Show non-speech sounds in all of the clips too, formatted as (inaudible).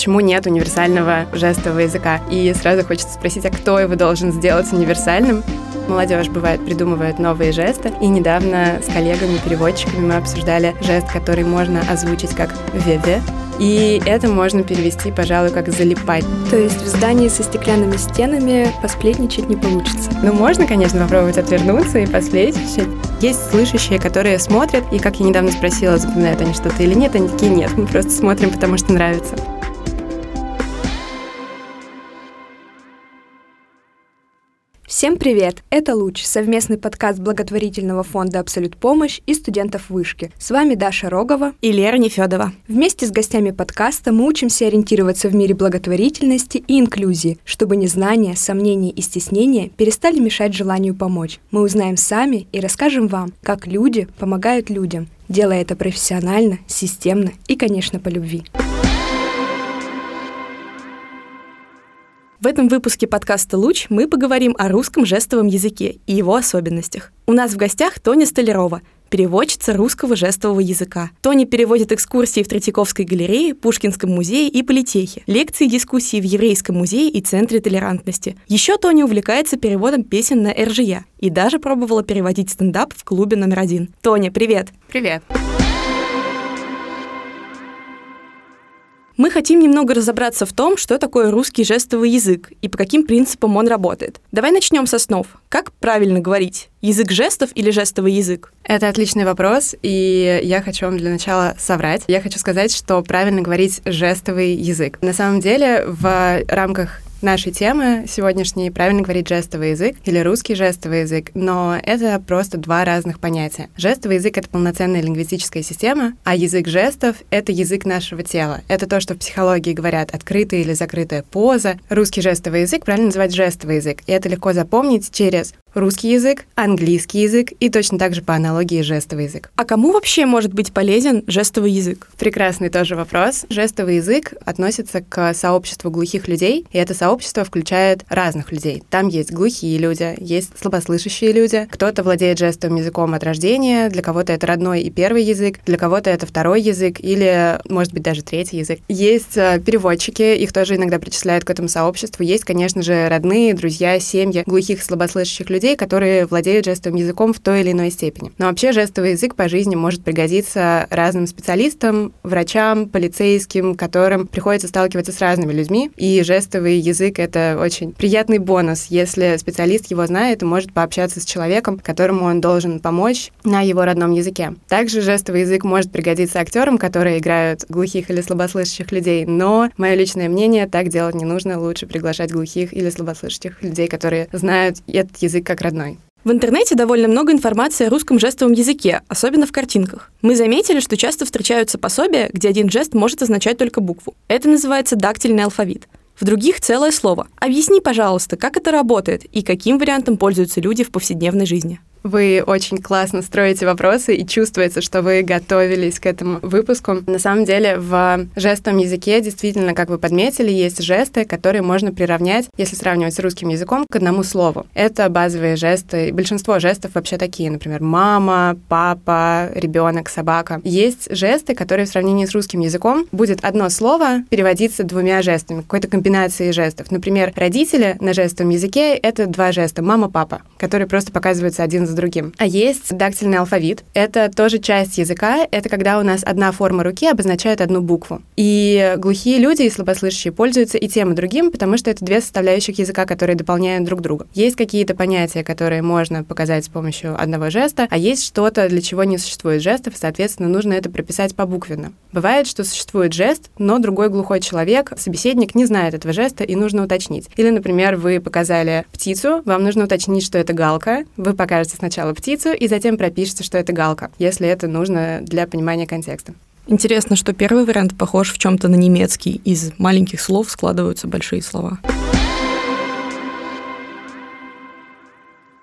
почему нет универсального жестового языка. И сразу хочется спросить, а кто его должен сделать универсальным? Молодежь, бывает, придумывает новые жесты. И недавно с коллегами-переводчиками мы обсуждали жест, который можно озвучить как «веве», и это можно перевести, пожалуй, как «залипать». То есть в здании со стеклянными стенами посплетничать не получится? Ну, можно, конечно, попробовать отвернуться и посплетничать. Есть слышащие, которые смотрят, и, как я недавно спросила, запоминают они что-то или нет, они такие «нет, мы просто смотрим, потому что нравится». Всем привет! Это «Луч» — совместный подкаст благотворительного фонда «Абсолют помощь» и студентов вышки. С вами Даша Рогова и Лера Нефедова. Вместе с гостями подкаста мы учимся ориентироваться в мире благотворительности и инклюзии, чтобы незнание, сомнения и стеснения перестали мешать желанию помочь. Мы узнаем сами и расскажем вам, как люди помогают людям, делая это профессионально, системно и, конечно, по любви. В этом выпуске подкаста «Луч» мы поговорим о русском жестовом языке и его особенностях. У нас в гостях Тоня Столярова, переводчица русского жестового языка. Тони переводит экскурсии в Третьяковской галерее, Пушкинском музее и Политехе, лекции и дискуссии в Еврейском музее и Центре толерантности. Еще Тони увлекается переводом песен на РЖЯ и даже пробовала переводить стендап в клубе номер один. Тоня, привет! Привет! Мы хотим немного разобраться в том, что такое русский жестовый язык и по каким принципам он работает. Давай начнем с основ. Как правильно говорить? Язык жестов или жестовый язык? Это отличный вопрос, и я хочу вам для начала соврать. Я хочу сказать, что правильно говорить жестовый язык. На самом деле, в рамках нашей темы сегодняшней правильно говорить жестовый язык или русский жестовый язык, но это просто два разных понятия. Жестовый язык — это полноценная лингвистическая система, а язык жестов — это язык нашего тела. Это то, что в психологии говорят открытая или закрытая поза. Русский жестовый язык правильно называть жестовый язык, и это легко запомнить через русский язык, английский язык и точно так же по аналогии жестовый язык. А кому вообще может быть полезен жестовый язык? Прекрасный тоже вопрос. Жестовый язык относится к сообществу глухих людей, и это сообщество включает разных людей. Там есть глухие люди, есть слабослышащие люди, кто-то владеет жестовым языком от рождения, для кого-то это родной и первый язык, для кого-то это второй язык или, может быть, даже третий язык. Есть э, переводчики, их тоже иногда причисляют к этому сообществу. Есть, конечно же, родные, друзья, семьи глухих и слабослышащих людей, людей, которые владеют жестовым языком в той или иной степени. Но вообще жестовый язык по жизни может пригодиться разным специалистам, врачам, полицейским, которым приходится сталкиваться с разными людьми. И жестовый язык — это очень приятный бонус, если специалист его знает и может пообщаться с человеком, которому он должен помочь на его родном языке. Также жестовый язык может пригодиться актерам, которые играют глухих или слабослышащих людей, но мое личное мнение, так делать не нужно, лучше приглашать глухих или слабослышащих людей, которые знают этот язык как родной. В интернете довольно много информации о русском жестовом языке, особенно в картинках. Мы заметили, что часто встречаются пособия, где один жест может означать только букву. Это называется дактильный алфавит. В других целое слово. Объясни, пожалуйста, как это работает и каким вариантом пользуются люди в повседневной жизни. Вы очень классно строите вопросы, и чувствуется, что вы готовились к этому выпуску. На самом деле, в жестовом языке действительно, как вы подметили, есть жесты, которые можно приравнять, если сравнивать с русским языком, к одному слову. Это базовые жесты. Большинство жестов вообще такие, например, мама, папа, ребенок, собака. Есть жесты, которые в сравнении с русским языком будет одно слово переводиться двумя жестами, какой-то комбинацией жестов. Например, родители на жестовом языке — это два жеста — мама, папа, которые просто показываются один за другим. А есть дактильный алфавит. Это тоже часть языка. Это когда у нас одна форма руки обозначает одну букву. И глухие люди и слабослышащие пользуются и тем, и другим, потому что это две составляющих языка, которые дополняют друг друга. Есть какие-то понятия, которые можно показать с помощью одного жеста, а есть что-то, для чего не существует жестов, и, соответственно, нужно это прописать побуквенно. Бывает, что существует жест, но другой глухой человек, собеседник, не знает этого жеста, и нужно уточнить. Или, например, вы показали птицу, вам нужно уточнить, что это галка, вы покажете сначала птицу и затем пропишите, что это галка, если это нужно для понимания контекста. Интересно, что первый вариант похож в чем-то на немецкий. Из маленьких слов складываются большие слова.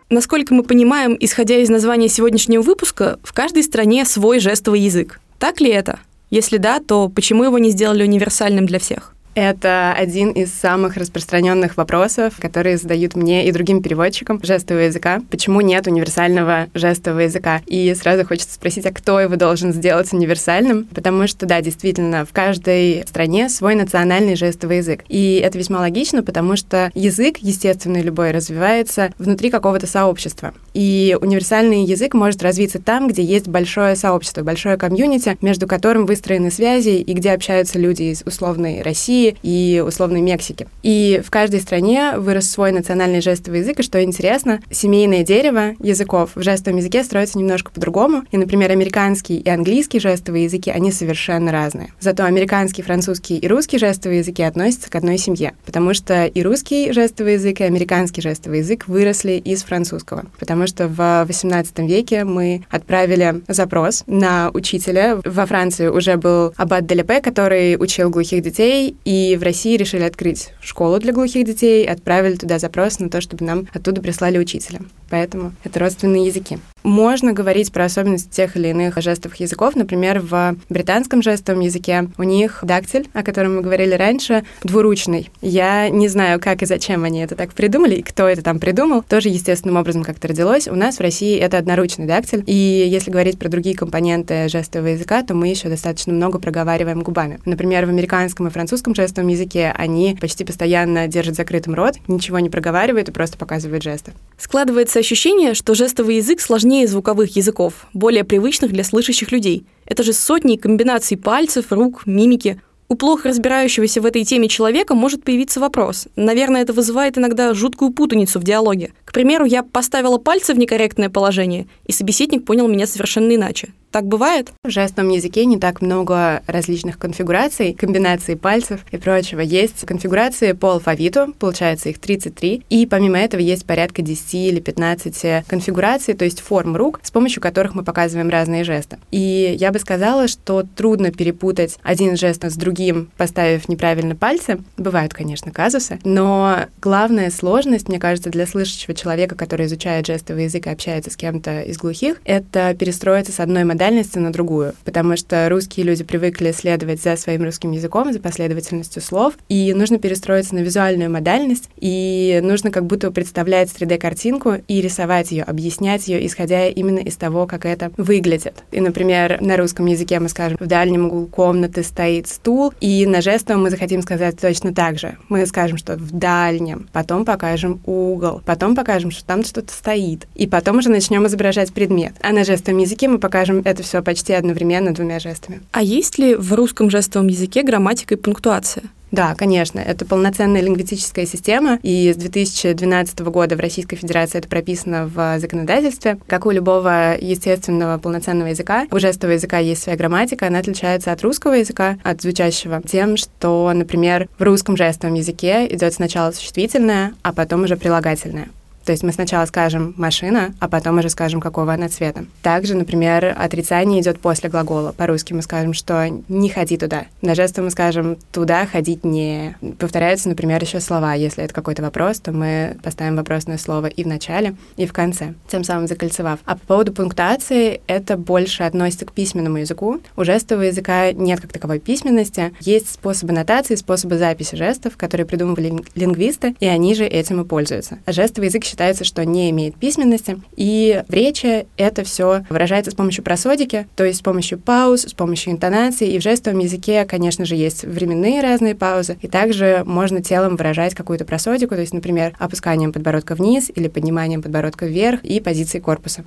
Насколько мы понимаем, исходя из названия сегодняшнего выпуска, в каждой стране свой жестовый язык. Так ли это? Если да, то почему его не сделали универсальным для всех? Это один из самых распространенных вопросов, которые задают мне и другим переводчикам жестового языка. Почему нет универсального жестового языка? И сразу хочется спросить, а кто его должен сделать универсальным? Потому что, да, действительно, в каждой стране свой национальный жестовый язык. И это весьма логично, потому что язык, естественный любой, развивается внутри какого-то сообщества. И универсальный язык может развиться там, где есть большое сообщество, большое комьюнити, между которым выстроены связи и где общаются люди из условной России и условной Мексики. И в каждой стране вырос свой национальный жестовый язык, и что интересно, семейное дерево языков в жестовом языке строится немножко по-другому. И, например, американский и английский жестовые языки, они совершенно разные. Зато американский, французский и русский жестовые языки относятся к одной семье, потому что и русский жестовый язык, и американский жестовый язык выросли из французского. Потому что в XVIII веке мы отправили запрос на учителя. Во Франции уже был аббат Делепе, который учил глухих детей, и в России решили открыть школу для глухих детей, отправили туда запрос на то, чтобы нам оттуда прислали учителя. Поэтому это родственные языки. Можно говорить про особенности тех или иных жестовых языков. Например, в британском жестовом языке у них дактиль, о котором мы говорили раньше, двуручный. Я не знаю, как и зачем они это так придумали, и кто это там придумал. Тоже естественным образом как-то родилось. У нас в России это одноручный дактиль. И если говорить про другие компоненты жестового языка, то мы еще достаточно много проговариваем губами. Например, в американском и французском жестовом языке они почти постоянно держат закрытым рот, ничего не проговаривают и просто показывают жесты. Складывается ощущение, что жестовый язык сложнее звуковых языков, более привычных для слышащих людей. Это же сотни комбинаций пальцев, рук, мимики. У плохо разбирающегося в этой теме человека может появиться вопрос. Наверное, это вызывает иногда жуткую путаницу в диалоге. К примеру, я поставила пальцы в некорректное положение, и собеседник понял меня совершенно иначе. Так бывает? В жестовом языке не так много различных конфигураций, комбинаций пальцев и прочего. Есть конфигурации по алфавиту, получается их 33, и помимо этого есть порядка 10 или 15 конфигураций, то есть форм рук, с помощью которых мы показываем разные жесты. И я бы сказала, что трудно перепутать один жест с другим, поставив неправильно пальцы. Бывают, конечно, казусы, но главная сложность, мне кажется, для слышащего человека, который изучает жестовый язык и общается с кем-то из глухих, это перестроиться с одной модели модальности на другую, потому что русские люди привыкли следовать за своим русским языком, за последовательностью слов, и нужно перестроиться на визуальную модальность, и нужно как будто представлять 3D-картинку и рисовать ее, объяснять ее, исходя именно из того, как это выглядит. И, например, на русском языке мы скажем, в дальнем углу комнаты стоит стул, и на жестовом мы захотим сказать точно так же. Мы скажем, что в дальнем, потом покажем угол, потом покажем, что там что-то стоит, и потом уже начнем изображать предмет. А на жестовом языке мы покажем это все почти одновременно двумя жестами. А есть ли в русском жестовом языке грамматика и пунктуация? Да, конечно, это полноценная лингвистическая система, и с 2012 года в Российской Федерации это прописано в законодательстве. Как у любого естественного полноценного языка, у жестового языка есть своя грамматика, она отличается от русского языка, от звучащего, тем, что, например, в русском жестовом языке идет сначала существительное, а потом уже прилагательное. То есть мы сначала скажем «машина», а потом уже скажем, какого она цвета. Также, например, отрицание идет после глагола. По-русски мы скажем, что «не ходи туда». На жестом мы скажем «туда ходить не». Повторяются, например, еще слова. Если это какой-то вопрос, то мы поставим вопросное слово и в начале, и в конце, тем самым закольцевав. А по поводу пунктуации, это больше относится к письменному языку. У жестового языка нет как таковой письменности. Есть способы нотации, способы записи жестов, которые придумывали лингвисты, и они же этим и пользуются. А жестовый язык считается, что не имеет письменности. И в речи это все выражается с помощью просодики, то есть с помощью пауз, с помощью интонации. И в жестовом языке, конечно же, есть временные разные паузы. И также можно телом выражать какую-то просодику, то есть, например, опусканием подбородка вниз или подниманием подбородка вверх и позицией корпуса.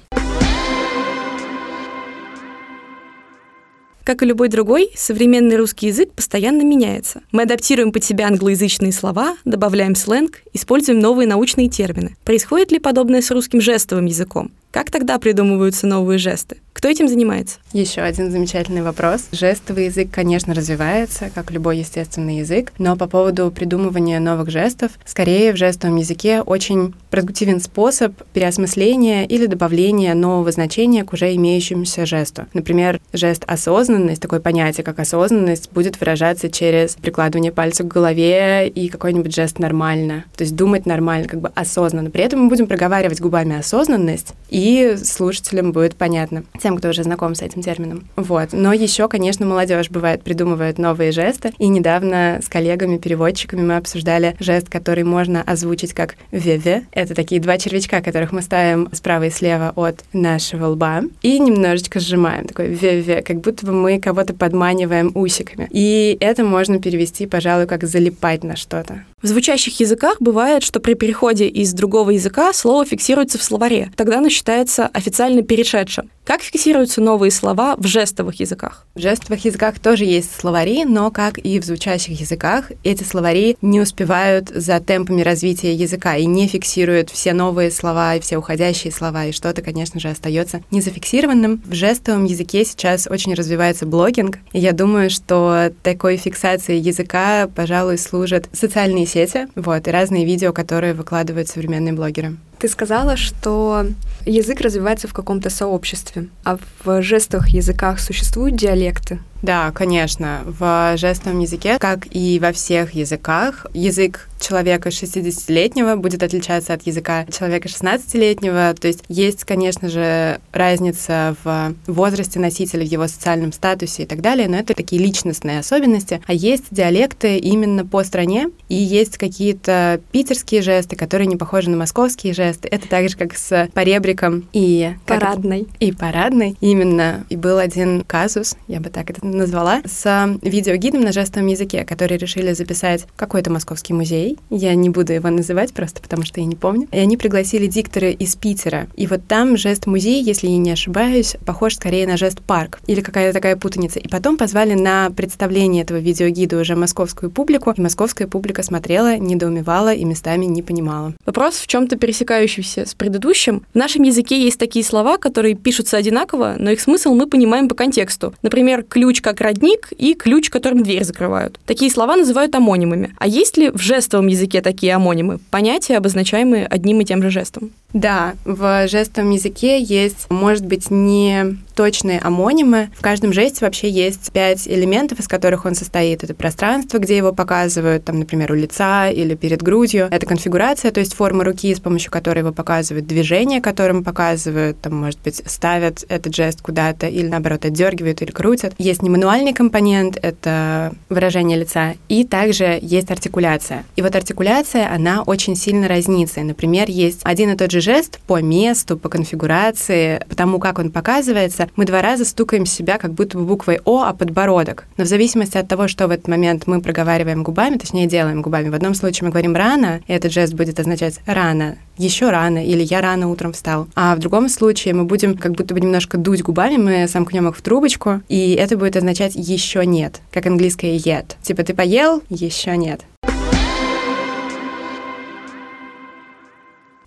Как и любой другой, современный русский язык постоянно меняется. Мы адаптируем под себя англоязычные слова, добавляем сленг, используем новые научные термины. Происходит ли подобное с русским жестовым языком? Как тогда придумываются новые жесты? Кто этим занимается? Еще один замечательный вопрос. Жестовый язык, конечно, развивается, как любой естественный язык, но по поводу придумывания новых жестов, скорее в жестовом языке очень продуктивен способ переосмысления или добавления нового значения к уже имеющемуся жесту. Например, жест осознанность, такое понятие, как осознанность, будет выражаться через прикладывание пальца к голове и какой-нибудь жест нормально. То есть думать нормально, как бы осознанно. При этом мы будем проговаривать губами осознанность, и слушателям будет понятно. Тем, кто уже знаком с этим термином. Вот. Но еще, конечно, молодежь бывает придумывает новые жесты. И недавно с коллегами-переводчиками мы обсуждали жест, который можно озвучить как «ве-ве». Это такие два червячка, которых мы ставим справа и слева от нашего лба и немножечко сжимаем. Такой «ве-ве», как будто бы мы кого-то подманиваем усиками. И это можно перевести, пожалуй, как «залипать на что-то». В звучащих языках бывает, что при переходе из другого языка слово фиксируется в словаре. Тогда оно считается официально перешедшим. Как фиксируются новые слова в жестовых языках? В жестовых языках тоже есть словари, но, как и в звучащих языках, эти словари не успевают за темпами развития языка и не фиксируют все новые слова и все уходящие слова, и что-то, конечно же, остается незафиксированным. В жестовом языке сейчас очень развивается блогинг, и я думаю, что такой фиксацией языка, пожалуй, служат социальные сети, вот, и разные видео, которые выкладывают современные блогеры. Ты сказала, что язык развивается в каком-то сообществе, а в жестовых языках существуют диалекты? Да, конечно. В жестовом языке, как и во всех языках, язык человека 60-летнего будет отличаться от языка человека 16-летнего. То есть есть, конечно же, разница в возрасте носителя, в его социальном статусе и так далее, но это такие личностные особенности. А есть диалекты именно по стране, и есть какие-то питерские жесты, которые не похожи на московские жесты. Это так же, как с поребриком и... Парадной. И парадной. Именно. И был один казус, я бы так это назвала, с видеогидом на жестовом языке, который решили записать какой-то московский музей. Я не буду его называть просто потому, что я не помню. И они пригласили диктора из Питера. И вот там жест музей, если я не ошибаюсь, похож скорее на жест парк или какая-то такая путаница. И потом позвали на представление этого видеогида уже московскую публику, и московская публика смотрела, недоумевала и местами не понимала. Вопрос в чем-то пересекающийся с предыдущим. В нашем языке есть такие слова, которые пишутся одинаково, но их смысл мы понимаем по контексту. Например, ключ как родник и ключ, которым дверь закрывают. Такие слова называют амонимами. А есть ли в жестовом языке такие амонимы? Понятия, обозначаемые одним и тем же жестом. Да, в жестовом языке есть, может быть, не точные амонимы. В каждом жесте вообще есть пять элементов, из которых он состоит. Это пространство, где его показывают, там, например, у лица или перед грудью. Это конфигурация, то есть форма руки, с помощью которой его показывают, движение, которым показывают, там, может быть, ставят этот жест куда-то или, наоборот, отдергивают или крутят. Есть немануальный компонент, это выражение лица, и также есть артикуляция. И вот артикуляция, она очень сильно разнится. Например, есть один и тот же жест по месту, по конфигурации, по тому, как он показывается, мы два раза стукаем себя как будто бы буквой О, а подбородок. Но в зависимости от того, что в этот момент мы проговариваем губами, точнее делаем губами, в одном случае мы говорим рано, и этот жест будет означать рано, еще рано, или я рано утром встал. А в другом случае мы будем как будто бы немножко дуть губами, мы сомкнем их в трубочку, и это будет означать еще нет, как английское yet. Типа ты поел, еще нет.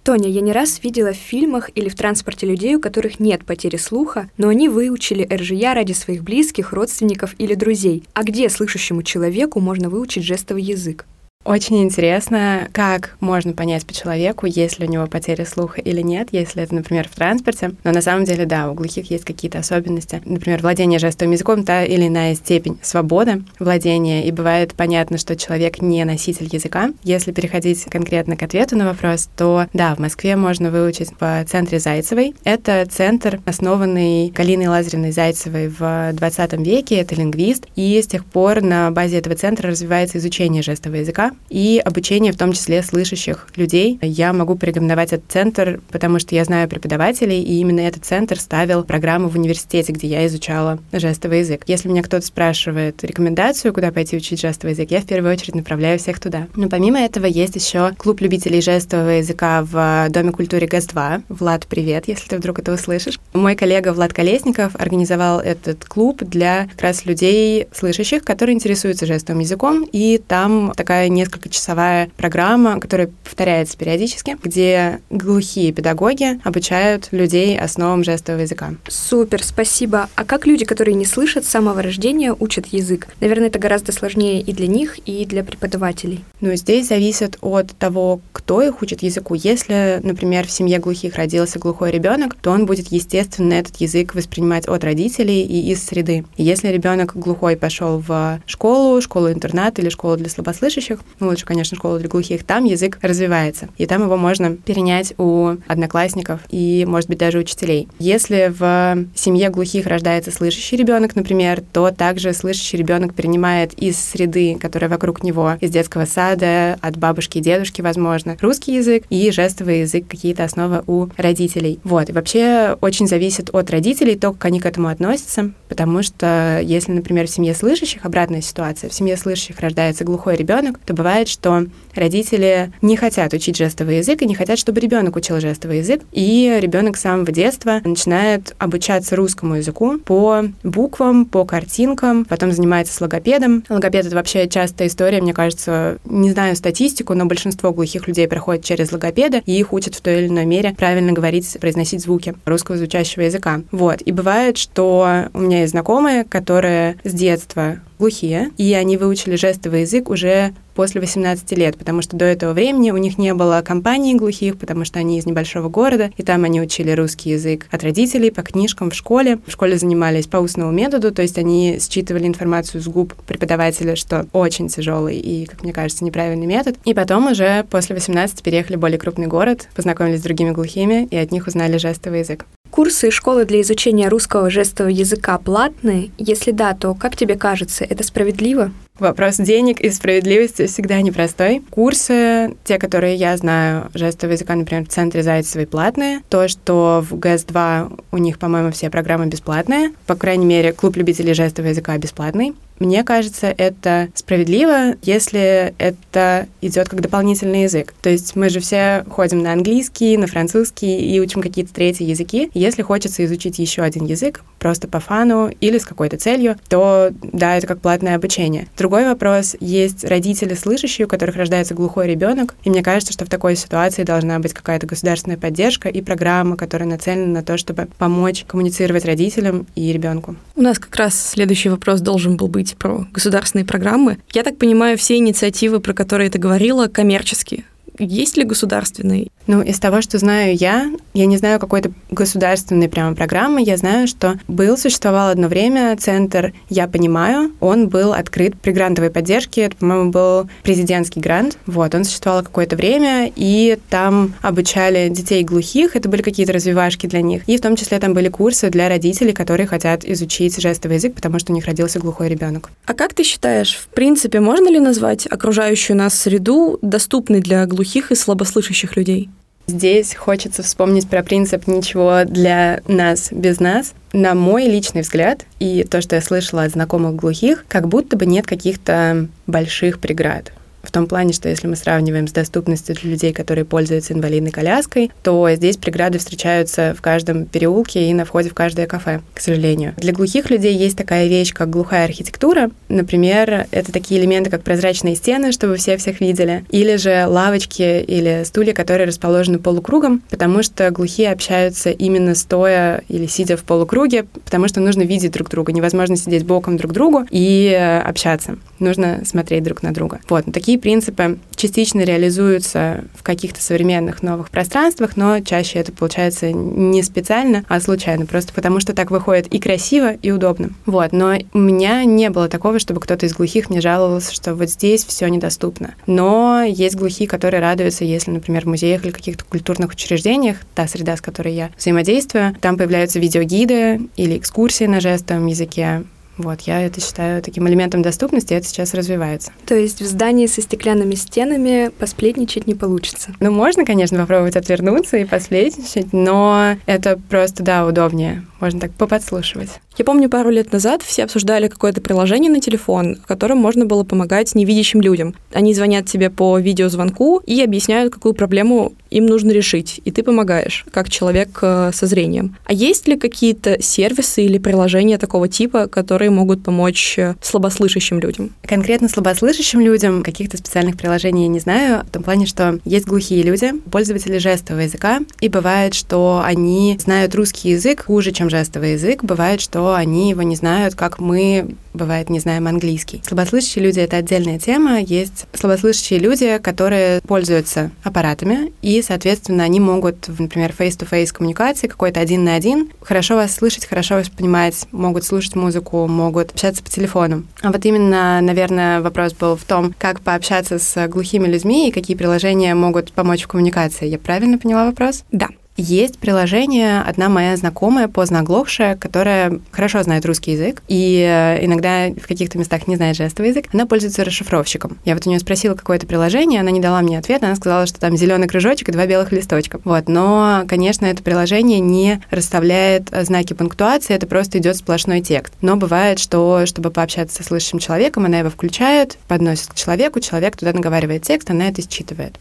Тоня, я не раз видела в фильмах или в транспорте людей, у которых нет потери слуха, но они выучили РЖЯ ради своих близких, родственников или друзей. А где слышащему человеку можно выучить жестовый язык? Очень интересно, как можно понять по человеку, есть ли у него потеря слуха или нет, если это, например, в транспорте. Но на самом деле, да, у глухих есть какие-то особенности. Например, владение жестовым языком — та или иная степень свободы владения, и бывает понятно, что человек не носитель языка. Если переходить конкретно к ответу на вопрос, то да, в Москве можно выучить в центре Зайцевой. Это центр, основанный Галиной Лазаревной Зайцевой в 20 веке, это лингвист, и с тех пор на базе этого центра развивается изучение жестового языка, и обучение, в том числе слышащих людей. Я могу порекомендовать этот центр, потому что я знаю преподавателей, и именно этот центр ставил программу в университете, где я изучала жестовый язык. Если меня кто-то спрашивает рекомендацию, куда пойти учить жестовый язык, я в первую очередь направляю всех туда. Но помимо этого есть еще клуб любителей жестового языка в Доме культуры ГАЗ-2. Влад, привет, если ты вдруг это услышишь. Мой коллега Влад Колесников организовал этот клуб для как раз людей слышащих, которые интересуются жестовым языком, и там такая не несколько часовая программа, которая повторяется периодически, где глухие педагоги обучают людей основам жестового языка. Супер, спасибо. А как люди, которые не слышат с самого рождения, учат язык? Наверное, это гораздо сложнее и для них, и для преподавателей. Ну, здесь зависит от того, кто их учит языку. Если, например, в семье глухих родился глухой ребенок, то он будет, естественно, этот язык воспринимать от родителей и из среды. И если ребенок глухой пошел в школу, школу-интернат или школу для слабослышащих, ну, лучше, конечно, школу для глухих, там язык развивается. И там его можно перенять у одноклассников и, может быть, даже учителей. Если в семье глухих рождается слышащий ребенок, например, то также слышащий ребенок перенимает из среды, которая вокруг него, из детского сада, от бабушки и дедушки, возможно, русский язык и жестовый язык, какие-то основы у родителей. Вот. И вообще очень зависит от родителей то, как они к этому относятся, потому что если, например, в семье слышащих обратная ситуация, в семье слышащих рождается глухой ребенок, то бывает, что родители не хотят учить жестовый язык и не хотят, чтобы ребенок учил жестовый язык, и ребенок с самого детства начинает обучаться русскому языку по буквам, по картинкам, потом занимается с логопедом. Логопед — это вообще частая история, мне кажется, не знаю статистику, но большинство глухих людей проходит через логопеда, и их учат в той или иной мере правильно говорить, произносить звуки русского звучащего языка. Вот. И бывает, что у меня есть знакомые, которые с детства глухие, и они выучили жестовый язык уже после 18 лет, потому что до этого времени у них не было компании глухих, потому что они из небольшого города, и там они учили русский язык от родителей, по книжкам в школе. В школе занимались по устному методу, то есть они считывали информацию с губ преподавателя, что очень тяжелый и, как мне кажется, неправильный метод. И потом уже после 18 переехали в более крупный город, познакомились с другими глухими и от них узнали жестовый язык. Курсы школы для изучения русского жестового языка платные? Если да, то как тебе кажется, это справедливо? Вопрос денег и справедливости всегда непростой. Курсы, те, которые я знаю, жестового языка, например, в центре Зайцевой платные. То, что в ГЭС-2 у них, по-моему, все программы бесплатные. По крайней мере, клуб любителей жестового языка бесплатный. Мне кажется, это справедливо, если это идет как дополнительный язык. То есть мы же все ходим на английский, на французский и учим какие-то третьи языки. Если хочется изучить еще один язык, просто по фану или с какой-то целью, то да, это как платное обучение. Другой вопрос, есть родители слышащие, у которых рождается глухой ребенок, и мне кажется, что в такой ситуации должна быть какая-то государственная поддержка и программа, которая нацелена на то, чтобы помочь коммуницировать родителям и ребенку. У нас как раз следующий вопрос должен был быть про государственные программы. Я так понимаю, все инициативы, про которые ты говорила, коммерческие. Есть ли государственные? Ну, из того, что знаю я, я не знаю какой-то государственной прямо программы, я знаю, что был, существовал одно время центр «Я понимаю», он был открыт при грантовой поддержке, это, по-моему, был президентский грант, вот, он существовал какое-то время, и там обучали детей глухих, это были какие-то развивашки для них, и в том числе там были курсы для родителей, которые хотят изучить жестовый язык, потому что у них родился глухой ребенок. А как ты считаешь, в принципе, можно ли назвать окружающую нас среду доступной для глухих и слабослышащих людей? Здесь хочется вспомнить про принцип «ничего для нас без нас». На мой личный взгляд и то, что я слышала от знакомых глухих, как будто бы нет каких-то больших преград. Том плане, что если мы сравниваем с доступностью для людей, которые пользуются инвалидной коляской, то здесь преграды встречаются в каждом переулке и на входе в каждое кафе, к сожалению. Для глухих людей есть такая вещь, как глухая архитектура. Например, это такие элементы, как прозрачные стены, чтобы все всех видели, или же лавочки или стулья, которые расположены полукругом, потому что глухие общаются именно стоя или сидя в полукруге, потому что нужно видеть друг друга. Невозможно сидеть боком друг к другу и общаться. Нужно смотреть друг на друга. Вот, такие принципы частично реализуются в каких-то современных новых пространствах, но чаще это получается не специально, а случайно, просто потому что так выходит и красиво, и удобно. Вот, но у меня не было такого, чтобы кто-то из глухих мне жаловался, что вот здесь все недоступно. Но есть глухие, которые радуются, если, например, в музеях или каких-то культурных учреждениях, та среда, с которой я взаимодействую, там появляются видеогиды или экскурсии на жестовом языке, вот, я это считаю таким элементом доступности, и это сейчас развивается. То есть в здании со стеклянными стенами посплетничать не получится? Ну, можно, конечно, попробовать отвернуться и посплетничать, но это просто, да, удобнее. Можно так поподслушивать. Я помню, пару лет назад все обсуждали какое-то приложение на телефон, в котором можно было помогать невидящим людям. Они звонят тебе по видеозвонку и объясняют, какую проблему им нужно решить, и ты помогаешь, как человек э, со зрением. А есть ли какие-то сервисы или приложения такого типа, которые могут помочь э, слабослышащим людям? Конкретно слабослышащим людям каких-то специальных приложений я не знаю, в том плане, что есть глухие люди, пользователи жестового языка, и бывает, что они знают русский язык хуже, чем жестовый язык. Бывает, что они его не знают, как мы бывает не знаем английский. Слабослышащие люди — это отдельная тема. Есть слабослышащие люди, которые пользуются аппаратами, и, соответственно, они могут, например, face-to-face коммуникации, какой-то один на один, хорошо вас слышать, хорошо вас понимать, могут слушать музыку, могут общаться по телефону. А вот именно, наверное, вопрос был в том, как пообщаться с глухими людьми и какие приложения могут помочь в коммуникации. Я правильно поняла вопрос? Да. Есть приложение, одна моя знакомая, поздно оглохшая, которая хорошо знает русский язык и э, иногда в каких-то местах не знает жестовый язык, она пользуется расшифровщиком. Я вот у нее спросила какое-то приложение, она не дала мне ответ, она сказала, что там зеленый кружочек и два белых листочка. Вот, но, конечно, это приложение не расставляет знаки пунктуации, это просто идет сплошной текст. Но бывает, что, чтобы пообщаться со слышащим человеком, она его включает, подносит к человеку, человек туда наговаривает текст, она это считывает.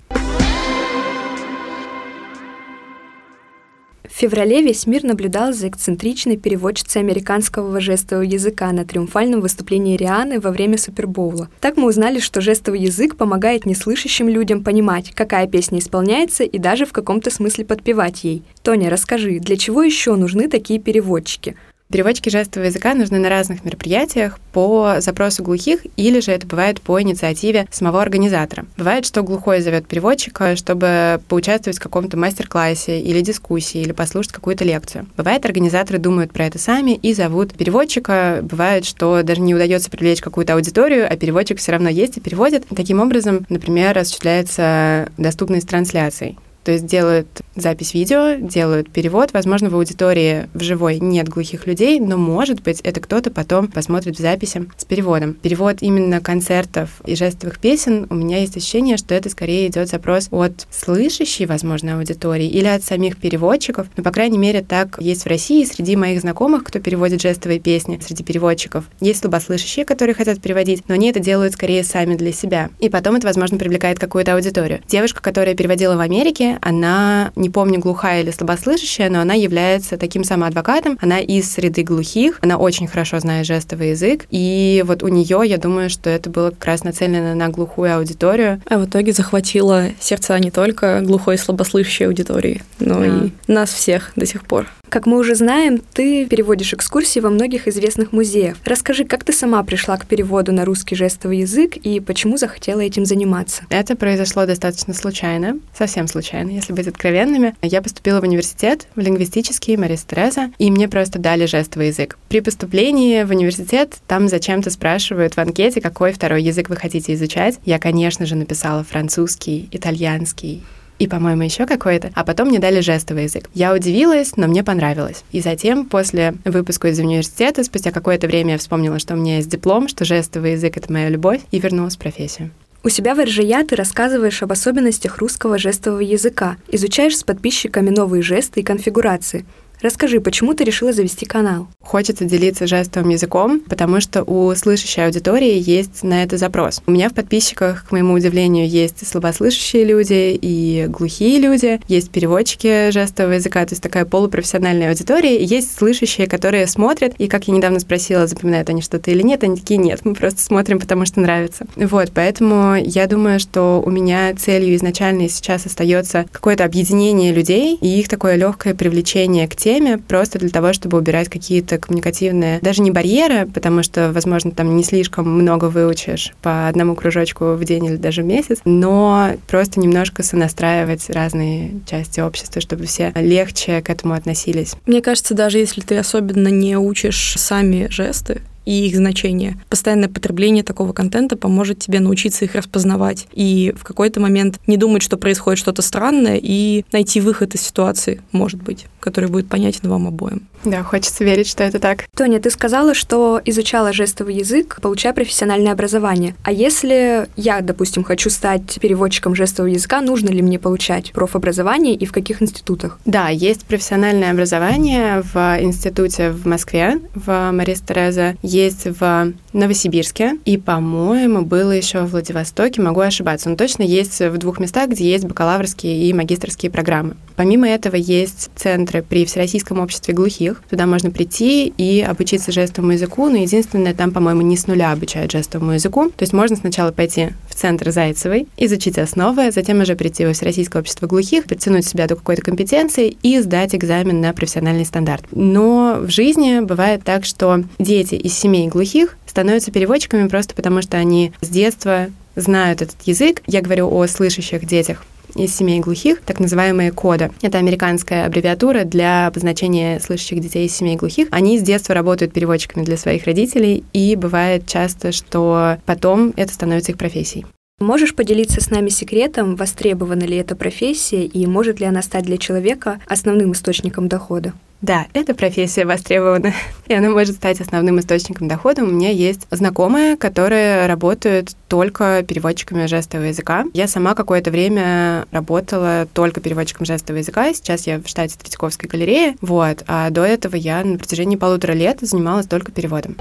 В феврале весь мир наблюдал за эксцентричной переводчицей американского жестового языка на триумфальном выступлении Рианы во время Супербоула. Так мы узнали, что жестовый язык помогает неслышащим людям понимать, какая песня исполняется и даже в каком-то смысле подпевать ей. Тоня, расскажи, для чего еще нужны такие переводчики? Переводчики жестового языка нужны на разных мероприятиях по запросу глухих, или же это бывает по инициативе самого организатора. Бывает, что глухой зовет переводчика, чтобы поучаствовать в каком-то мастер-классе или дискуссии, или послушать какую-то лекцию. Бывает, организаторы думают про это сами и зовут переводчика. Бывает, что даже не удается привлечь какую-то аудиторию, а переводчик все равно есть и переводит. Таким образом, например, осуществляется доступность трансляций. То есть делают запись видео, делают перевод. Возможно, в аудитории в живой нет глухих людей, но, может быть, это кто-то потом посмотрит в записи с переводом. Перевод именно концертов и жестовых песен, у меня есть ощущение, что это скорее идет запрос от слышащей, возможно, аудитории или от самих переводчиков. Но, по крайней мере, так есть в России. Среди моих знакомых, кто переводит жестовые песни, среди переводчиков, есть слабослышащие, которые хотят переводить, но они это делают скорее сами для себя. И потом это, возможно, привлекает какую-то аудиторию. Девушка, которая переводила в Америке, она, не помню, глухая или слабослышащая, но она является таким самым адвокатом. Она из среды глухих, она очень хорошо знает жестовый язык, и вот у нее, я думаю, что это было как раз нацелено на глухую аудиторию. А в итоге захватила сердца не только глухой и слабослышащей аудитории, но да. и нас всех до сих пор. Как мы уже знаем, ты переводишь экскурсии во многих известных музеях. Расскажи, как ты сама пришла к переводу на русский жестовый язык и почему захотела этим заниматься? Это произошло достаточно случайно, совсем случайно, если быть откровенными. Я поступила в университет, в лингвистический, Марис Тереза, и мне просто дали жестовый язык. При поступлении в университет там зачем-то спрашивают в анкете, какой второй язык вы хотите изучать. Я, конечно же, написала французский, итальянский, и, по-моему, еще какой-то. А потом мне дали жестовый язык. Я удивилась, но мне понравилось. И затем, после выпуска из университета, спустя какое-то время я вспомнила, что у меня есть диплом, что жестовый язык — это моя любовь, и вернулась в профессию. У себя в РЖЯ ты рассказываешь об особенностях русского жестового языка, изучаешь с подписчиками новые жесты и конфигурации. Расскажи, почему ты решила завести канал? Хочется делиться жестовым языком, потому что у слышащей аудитории есть на это запрос. У меня в подписчиках, к моему удивлению, есть слабослышащие люди и глухие люди, есть переводчики жестового языка, то есть такая полупрофессиональная аудитория, и есть слышащие, которые смотрят, и, как я недавно спросила, запоминают они что-то или нет, они такие, нет, мы просто смотрим, потому что нравится. Вот, поэтому я думаю, что у меня целью изначально сейчас остается какое-то объединение людей и их такое легкое привлечение к теме, теме, просто для того, чтобы убирать какие-то коммуникативные, даже не барьеры, потому что, возможно, там не слишком много выучишь по одному кружочку в день или даже в месяц, но просто немножко сонастраивать разные части общества, чтобы все легче к этому относились. Мне кажется, даже если ты особенно не учишь сами жесты, и их значение. Постоянное потребление такого контента поможет тебе научиться их распознавать и в какой-то момент не думать, что происходит что-то странное, и найти выход из ситуации, может быть, который будет понятен вам обоим. Да, хочется верить, что это так. Тоня, ты сказала, что изучала жестовый язык, получая профессиональное образование. А если я, допустим, хочу стать переводчиком жестового языка, нужно ли мне получать профобразование и в каких институтах? Да, есть профессиональное образование в институте в Москве, в Марис Тереза есть в Новосибирске, и, по-моему, было еще в Владивостоке, могу ошибаться, но точно есть в двух местах, где есть бакалаврские и магистрские программы. Помимо этого есть центры при Всероссийском обществе глухих. Туда можно прийти и обучиться жестовому языку, но единственное, там, по-моему, не с нуля обучают жестовому языку. То есть можно сначала пойти в центр Зайцевой, изучить основы, затем уже прийти во Всероссийское общество глухих, подтянуть себя до какой-то компетенции и сдать экзамен на профессиональный стандарт. Но в жизни бывает так, что дети из семей глухих становятся переводчиками просто потому, что они с детства знают этот язык. Я говорю о слышащих детях из семей глухих, так называемые кода. Это американская аббревиатура для обозначения слышащих детей из семей глухих. Они с детства работают переводчиками для своих родителей, и бывает часто, что потом это становится их профессией. Можешь поделиться с нами секретом, востребована ли эта профессия и может ли она стать для человека основным источником дохода? Да, эта профессия востребована, (laughs) и она может стать основным источником дохода. У меня есть знакомые, которые работают только переводчиками жестового языка. Я сама какое-то время работала только переводчиком жестового языка, сейчас я в штате Третьяковской галереи, вот, а до этого я на протяжении полутора лет занималась только переводом.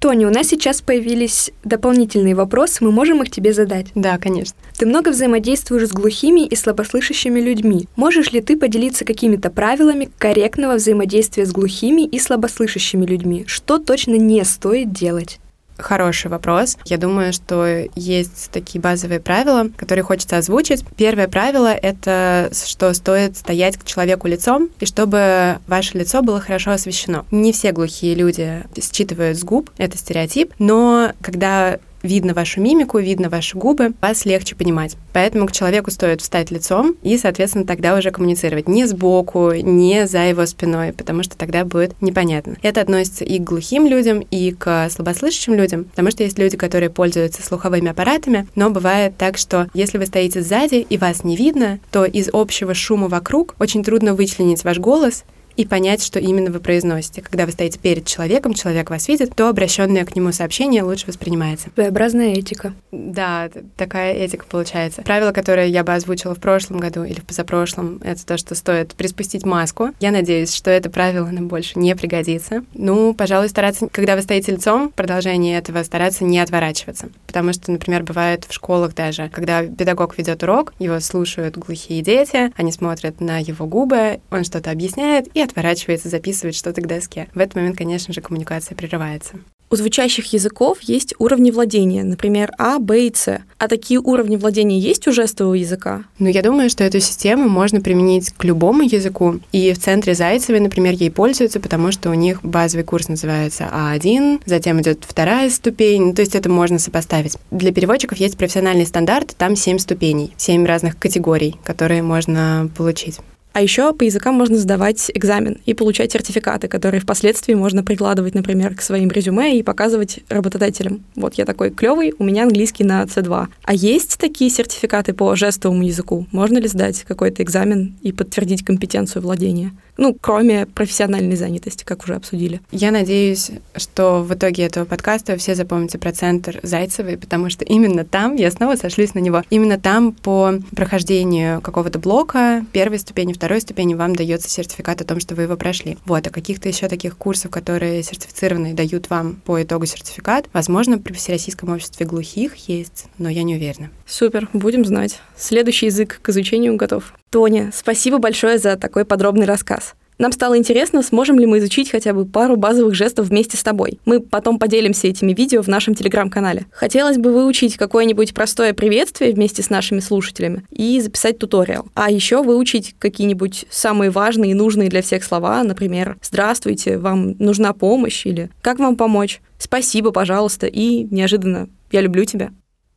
Тони, у нас сейчас появились дополнительные вопросы, мы можем их тебе задать? Да, конечно. Ты много взаимодействуешь с глухими и слабослышащими людьми. Можешь ли ты поделиться какими-то правилами корректного взаимодействия с глухими и слабослышащими людьми? Что точно не стоит делать? Хороший вопрос. Я думаю, что есть такие базовые правила, которые хочется озвучить. Первое правило — это что стоит стоять к человеку лицом, и чтобы ваше лицо было хорошо освещено. Не все глухие люди считывают с губ, это стереотип, но когда видно вашу мимику, видно ваши губы, вас легче понимать. Поэтому к человеку стоит встать лицом и, соответственно, тогда уже коммуницировать не сбоку, не за его спиной, потому что тогда будет непонятно. Это относится и к глухим людям, и к слабослышащим людям, потому что есть люди, которые пользуются слуховыми аппаратами, но бывает так, что если вы стоите сзади и вас не видно, то из общего шума вокруг очень трудно вычленить ваш голос, и понять, что именно вы произносите. Когда вы стоите перед человеком, человек вас видит, то обращенное к нему сообщение лучше воспринимается. Своеобразная этика. Да, такая этика получается. Правило, которое я бы озвучила в прошлом году или в позапрошлом, это то, что стоит приспустить маску. Я надеюсь, что это правило нам больше не пригодится. Ну, пожалуй, стараться, когда вы стоите лицом, продолжение этого стараться не отворачиваться. Потому что, например, бывает в школах даже, когда педагог ведет урок, его слушают глухие дети, они смотрят на его губы, он что-то объясняет и отворачивается, записывает что-то к доске. В этот момент, конечно же, коммуникация прерывается. У звучащих языков есть уровни владения, например, А, Б и С. А такие уровни владения есть у жестового языка? Ну, я думаю, что эту систему можно применить к любому языку. И в центре Зайцевой, например, ей пользуются, потому что у них базовый курс называется А1, затем идет вторая ступень, ну, то есть это можно сопоставить. Для переводчиков есть профессиональный стандарт, там семь ступеней, семь разных категорий, которые можно получить. А еще по языкам можно сдавать экзамен и получать сертификаты, которые впоследствии можно прикладывать, например, к своим резюме и показывать работодателям. Вот я такой клевый, у меня английский на C2. А есть такие сертификаты по жестовому языку? Можно ли сдать какой-то экзамен и подтвердить компетенцию владения? Ну, кроме профессиональной занятости, как уже обсудили. Я надеюсь, что в итоге этого подкаста все запомните про центр Зайцевой, потому что именно там, я снова сошлюсь на него, именно там по прохождению какого-то блока, первой ступени, второй ступени вам дается сертификат о том, что вы его прошли. Вот, а каких-то еще таких курсов, которые сертифицированные дают вам по итогу сертификат, возможно, при Всероссийском обществе глухих есть, но я не уверена. Супер, будем знать. Следующий язык к изучению готов. Тоня, спасибо большое за такой подробный рассказ. Нам стало интересно, сможем ли мы изучить хотя бы пару базовых жестов вместе с тобой. Мы потом поделимся этими видео в нашем телеграм-канале. Хотелось бы выучить какое-нибудь простое приветствие вместе с нашими слушателями и записать туториал. А еще выучить какие-нибудь самые важные и нужные для всех слова, например, «Здравствуйте, вам нужна помощь» или «Как вам помочь?» «Спасибо, пожалуйста» и неожиданно «Я люблю тебя».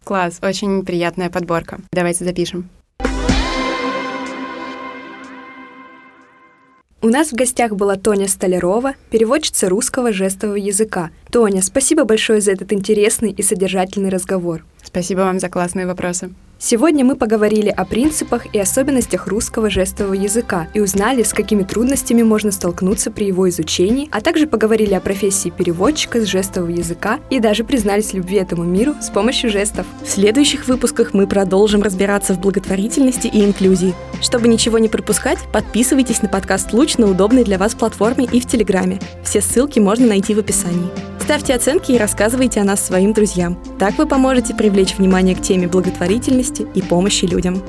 Класс, очень приятная подборка. Давайте запишем. У нас в гостях была Тоня Столярова, переводчица русского жестового языка. Тоня, спасибо большое за этот интересный и содержательный разговор. Спасибо вам за классные вопросы. Сегодня мы поговорили о принципах и особенностях русского жестового языка и узнали, с какими трудностями можно столкнуться при его изучении, а также поговорили о профессии переводчика с жестового языка и даже признались любви этому миру с помощью жестов. В следующих выпусках мы продолжим разбираться в благотворительности и инклюзии. Чтобы ничего не пропускать, подписывайтесь на подкаст «Луч» на удобной для вас платформе и в Телеграме. Все ссылки можно найти в описании. Ставьте оценки и рассказывайте о нас своим друзьям. Так вы поможете привлечь внимание к теме благотворительности и помощи людям.